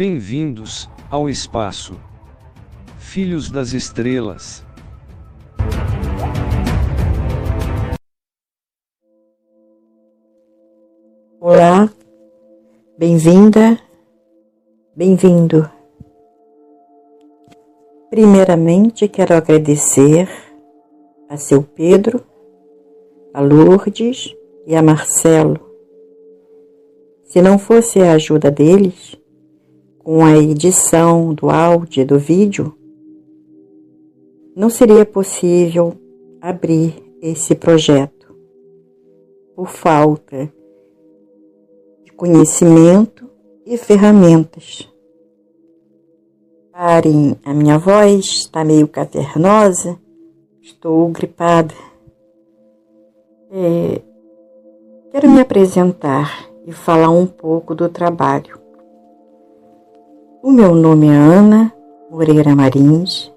Bem-vindos ao espaço. Filhos das estrelas. Olá, bem-vinda, bem-vindo. Primeiramente, quero agradecer a seu Pedro, a Lourdes e a Marcelo. Se não fosse a ajuda deles, com a edição do áudio e do vídeo, não seria possível abrir esse projeto por falta de conhecimento e ferramentas. Parem, a minha voz está meio cavernosa, estou gripada. É, quero me apresentar e falar um pouco do trabalho. O meu nome é Ana Moreira Marins,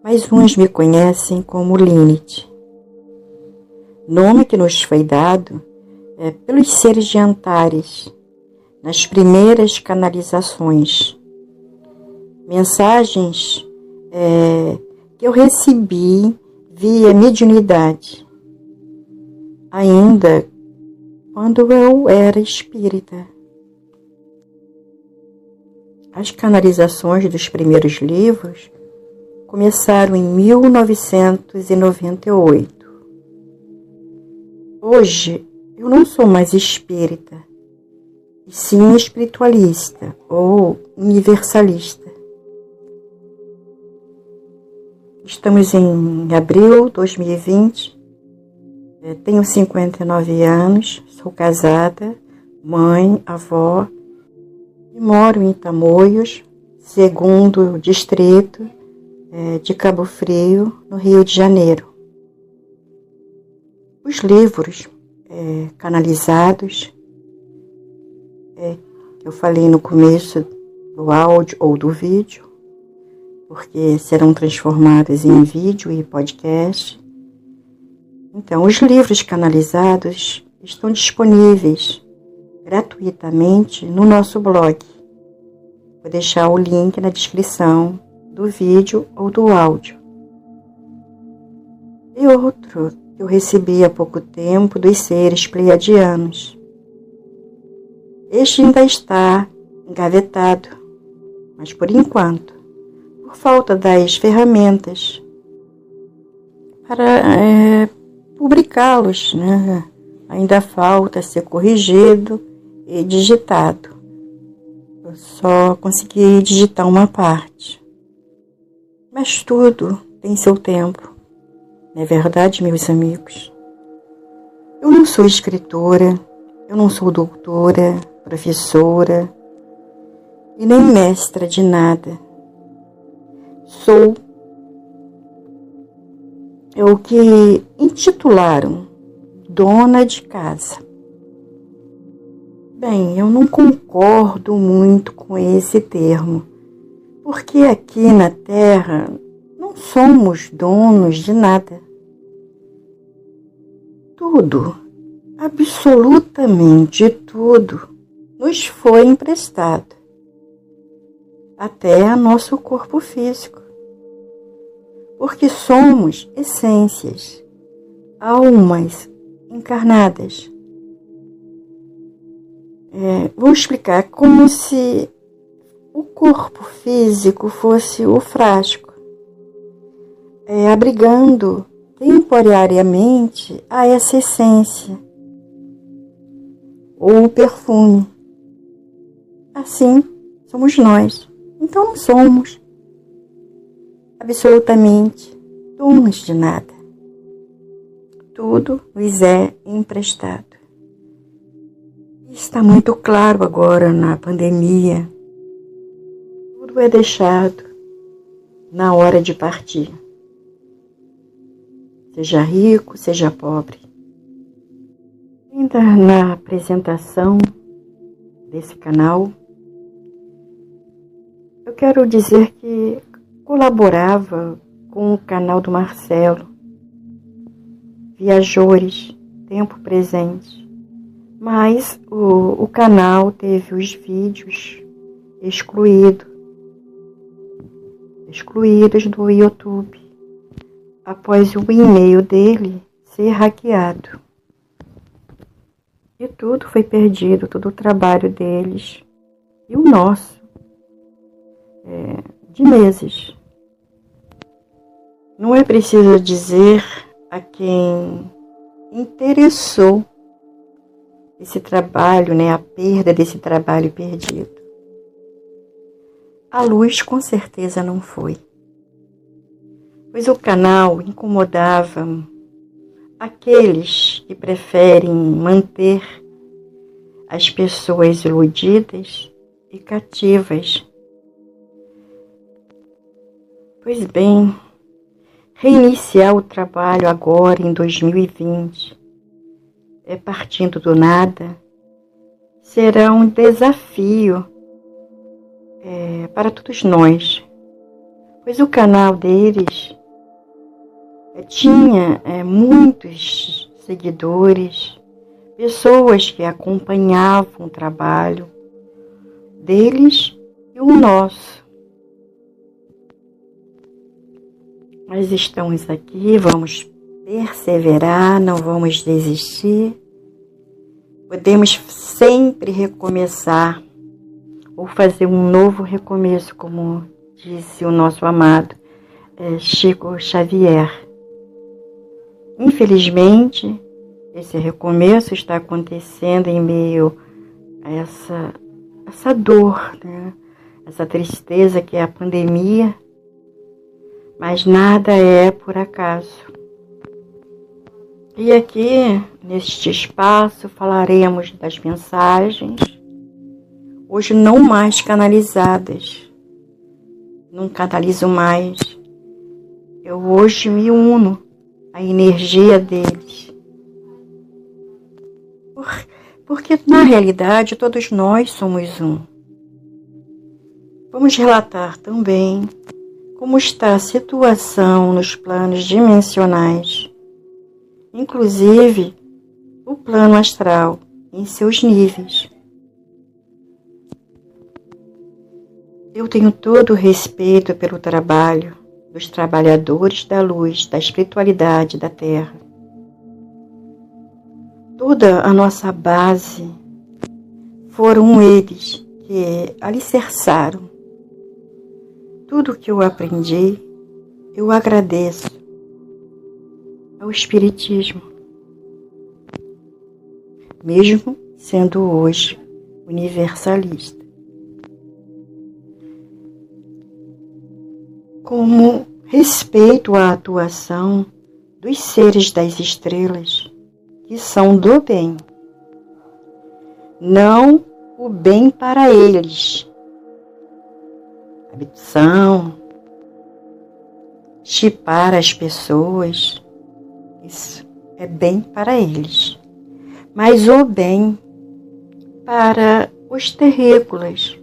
mas uns me conhecem como Linit, nome que nos foi dado é, pelos seres de Antares, nas primeiras canalizações. Mensagens é, que eu recebi via mediunidade, ainda quando eu era espírita. As canalizações dos primeiros livros começaram em 1998. Hoje eu não sou mais espírita, e sim espiritualista ou universalista. Estamos em abril de 2020, eh, tenho 59 anos, sou casada, mãe, avó e moro em Tamoios, segundo distrito é, de Cabo Frio, no Rio de Janeiro. Os livros é, canalizados, é, eu falei no começo do áudio ou do vídeo, porque serão transformados em vídeo e podcast. Então, os livros canalizados estão disponíveis gratuitamente no nosso blog. Vou deixar o link na descrição do vídeo ou do áudio. E outro que eu recebi há pouco tempo dos seres pleiadianos. Este ainda está engavetado, mas por enquanto, por falta das ferramentas para é, publicá-los, né? ainda falta ser corrigido digitado. Eu só consegui digitar uma parte. Mas tudo tem seu tempo. Não é verdade, meus amigos? Eu não sou escritora, eu não sou doutora, professora e nem mestra de nada. Sou é o que intitularam dona de casa. Bem, eu não concordo muito com esse termo, porque aqui na Terra não somos donos de nada. Tudo, absolutamente tudo, nos foi emprestado, até nosso corpo físico, porque somos essências, almas encarnadas é, vou explicar como se o corpo físico fosse o frasco, é, abrigando temporariamente a essa essência ou o perfume. Assim somos nós. Então não somos absolutamente donos de nada. Tudo nos é emprestado. Está muito claro agora na pandemia. Tudo é deixado na hora de partir. Seja rico, seja pobre. Ainda na apresentação desse canal, eu quero dizer que colaborava com o canal do Marcelo, Viajores, Tempo Presente mas o, o canal teve os vídeos excluído, excluídos do YouTube após o e-mail dele ser hackeado. E tudo foi perdido, todo o trabalho deles e o nosso, é, de meses. Não é preciso dizer a quem interessou esse trabalho, né, a perda desse trabalho perdido. A luz com certeza não foi, pois o canal incomodava aqueles que preferem manter as pessoas iludidas e cativas. Pois bem, reiniciar o trabalho agora em 2020, é partindo do nada, será um desafio é, para todos nós, pois o canal deles é, tinha é, muitos seguidores, pessoas que acompanhavam o trabalho deles e o nosso. Nós estamos aqui, vamos perseverar, não vamos desistir. Podemos sempre recomeçar ou fazer um novo recomeço, como disse o nosso amado é, Chico Xavier. Infelizmente, esse recomeço está acontecendo em meio a essa, essa dor, né? essa tristeza que é a pandemia mas nada é por acaso. E aqui, neste espaço, falaremos das mensagens, hoje não mais canalizadas. Não canalizo mais. Eu hoje me uno à energia deles. Porque, na realidade, todos nós somos um. Vamos relatar também como está a situação nos planos dimensionais, inclusive o plano astral em seus níveis. Eu tenho todo o respeito pelo trabalho dos trabalhadores da luz, da espiritualidade da Terra. Toda a nossa base foram eles que alicerçaram tudo que eu aprendi, eu agradeço ao Espiritismo, mesmo sendo hoje universalista. Como respeito à atuação dos seres das estrelas, que são do bem, não o bem para eles, habitação, chipar as pessoas, é bem para eles. Mas o bem para os terrícolas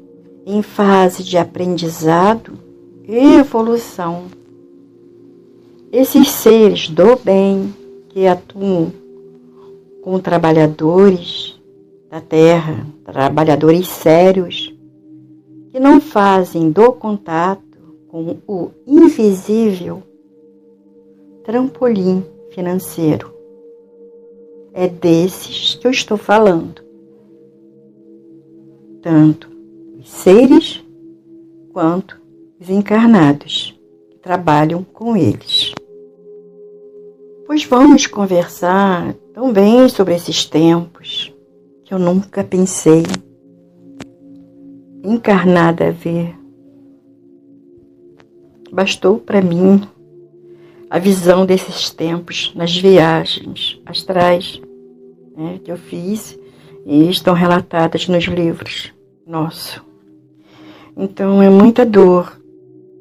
em fase de aprendizado e evolução. Esses seres do bem que atuam com trabalhadores da terra, trabalhadores sérios, que não fazem do contato com o invisível trampolim financeiro. É desses que eu estou falando. Tanto os seres quanto os encarnados que trabalham com eles. Pois vamos conversar também sobre esses tempos que eu nunca pensei encarnada a ver. Bastou para mim a visão desses tempos nas viagens astrais né, que eu fiz e estão relatadas nos livros nossos. Então é muita dor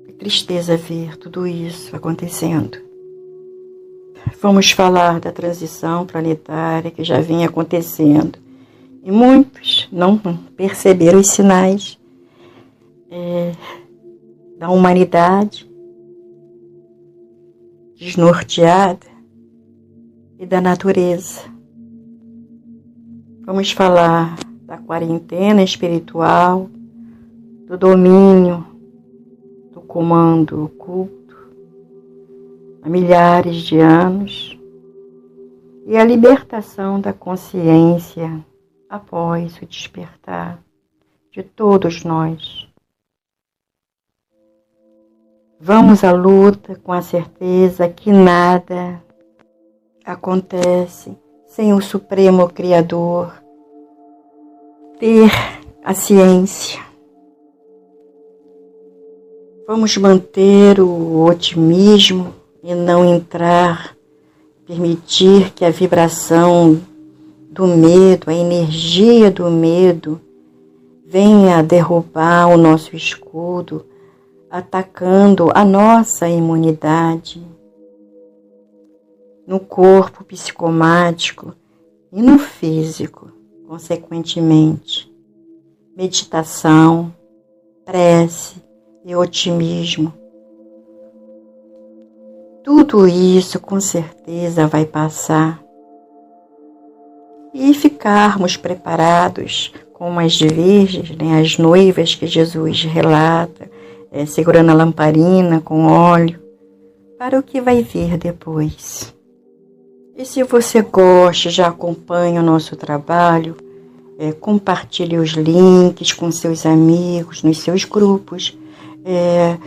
e tristeza ver tudo isso acontecendo. Vamos falar da transição planetária que já vinha acontecendo e muitos não perceberam os sinais é, da humanidade desnorteada e da natureza. Vamos falar da quarentena espiritual, do domínio, do comando oculto há milhares de anos e a libertação da consciência após o despertar de todos nós. Vamos à luta com a certeza que nada acontece sem o Supremo Criador ter a ciência. Vamos manter o otimismo e não entrar, permitir que a vibração do medo, a energia do medo, venha derrubar o nosso escudo atacando a nossa imunidade no corpo psicomático e no físico, consequentemente. Meditação, prece e otimismo. Tudo isso com certeza vai passar e ficarmos preparados como as virgens, né, as noivas que Jesus relata, é, segurando a lamparina com óleo, para o que vai vir depois. E se você gosta, já acompanha o nosso trabalho, é, compartilhe os links com seus amigos, nos seus grupos, é,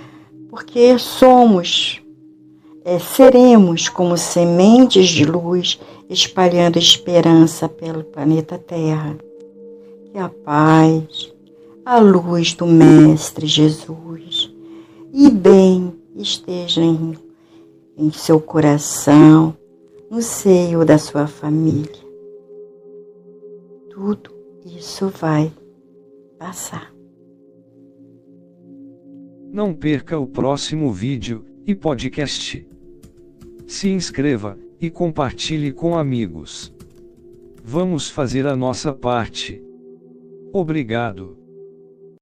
porque somos, é, seremos como sementes de luz espalhando esperança pelo planeta Terra. Que a paz, a luz do Mestre Jesus e bem esteja em, em seu coração, no seio da sua família. Tudo isso vai passar. Não perca o próximo vídeo e podcast. Se inscreva e compartilhe com amigos. Vamos fazer a nossa parte. Obrigado.